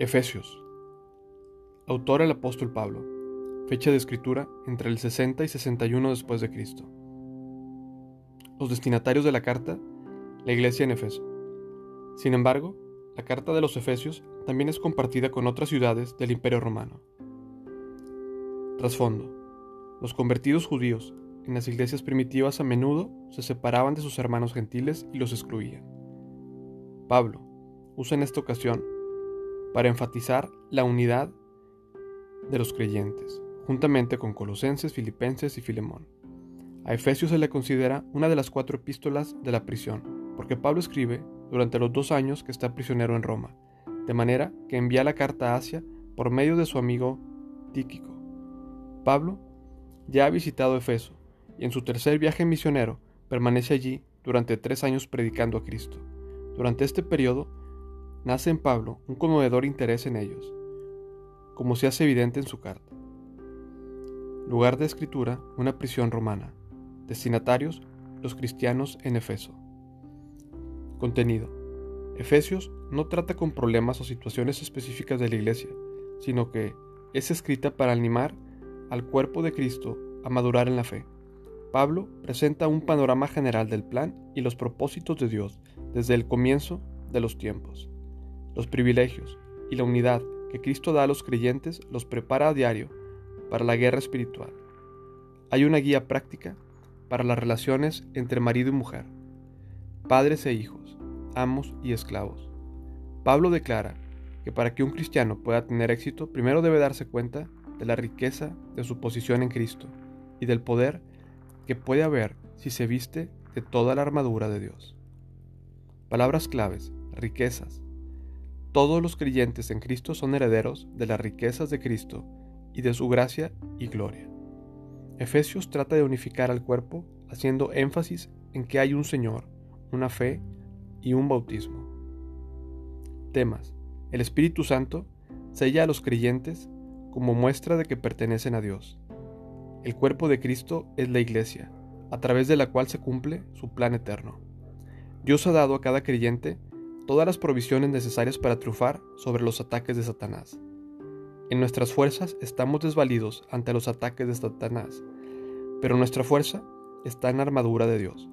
Efesios. Autor el apóstol Pablo. Fecha de escritura entre el 60 y 61 después de Cristo. Los destinatarios de la carta, la iglesia en Efeso. Sin embargo, la carta de los Efesios también es compartida con otras ciudades del Imperio Romano. Trasfondo. Los convertidos judíos en las iglesias primitivas a menudo se separaban de sus hermanos gentiles y los excluían. Pablo usa en esta ocasión para enfatizar la unidad de los creyentes, juntamente con Colosenses, Filipenses y Filemón. A Efesios se le considera una de las cuatro epístolas de la prisión, porque Pablo escribe durante los dos años que está prisionero en Roma, de manera que envía la carta a Asia por medio de su amigo Tíquico. Pablo ya ha visitado Efeso y en su tercer viaje misionero permanece allí durante tres años predicando a Cristo. Durante este periodo, nace en Pablo un conmovedor interés en ellos, como se hace evidente en su carta. Lugar de escritura, una prisión romana. Destinatarios, los cristianos en Efeso. Contenido. Efesios no trata con problemas o situaciones específicas de la iglesia, sino que es escrita para animar al cuerpo de Cristo a madurar en la fe. Pablo presenta un panorama general del plan y los propósitos de Dios desde el comienzo de los tiempos. Los privilegios y la unidad que Cristo da a los creyentes los prepara a diario para la guerra espiritual. Hay una guía práctica para las relaciones entre marido y mujer, padres e hijos, amos y esclavos. Pablo declara que para que un cristiano pueda tener éxito, primero debe darse cuenta de la riqueza de su posición en Cristo y del poder que puede haber si se viste de toda la armadura de Dios. Palabras claves, riquezas, todos los creyentes en Cristo son herederos de las riquezas de Cristo y de su gracia y gloria. Efesios trata de unificar al cuerpo haciendo énfasis en que hay un Señor, una fe y un bautismo. Temas. El Espíritu Santo sella a los creyentes como muestra de que pertenecen a Dios. El cuerpo de Cristo es la iglesia, a través de la cual se cumple su plan eterno. Dios ha dado a cada creyente todas las provisiones necesarias para triunfar sobre los ataques de Satanás. En nuestras fuerzas estamos desvalidos ante los ataques de Satanás, pero nuestra fuerza está en la armadura de Dios.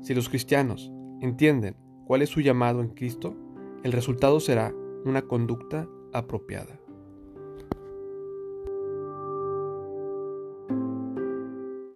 Si los cristianos entienden cuál es su llamado en Cristo, el resultado será una conducta apropiada.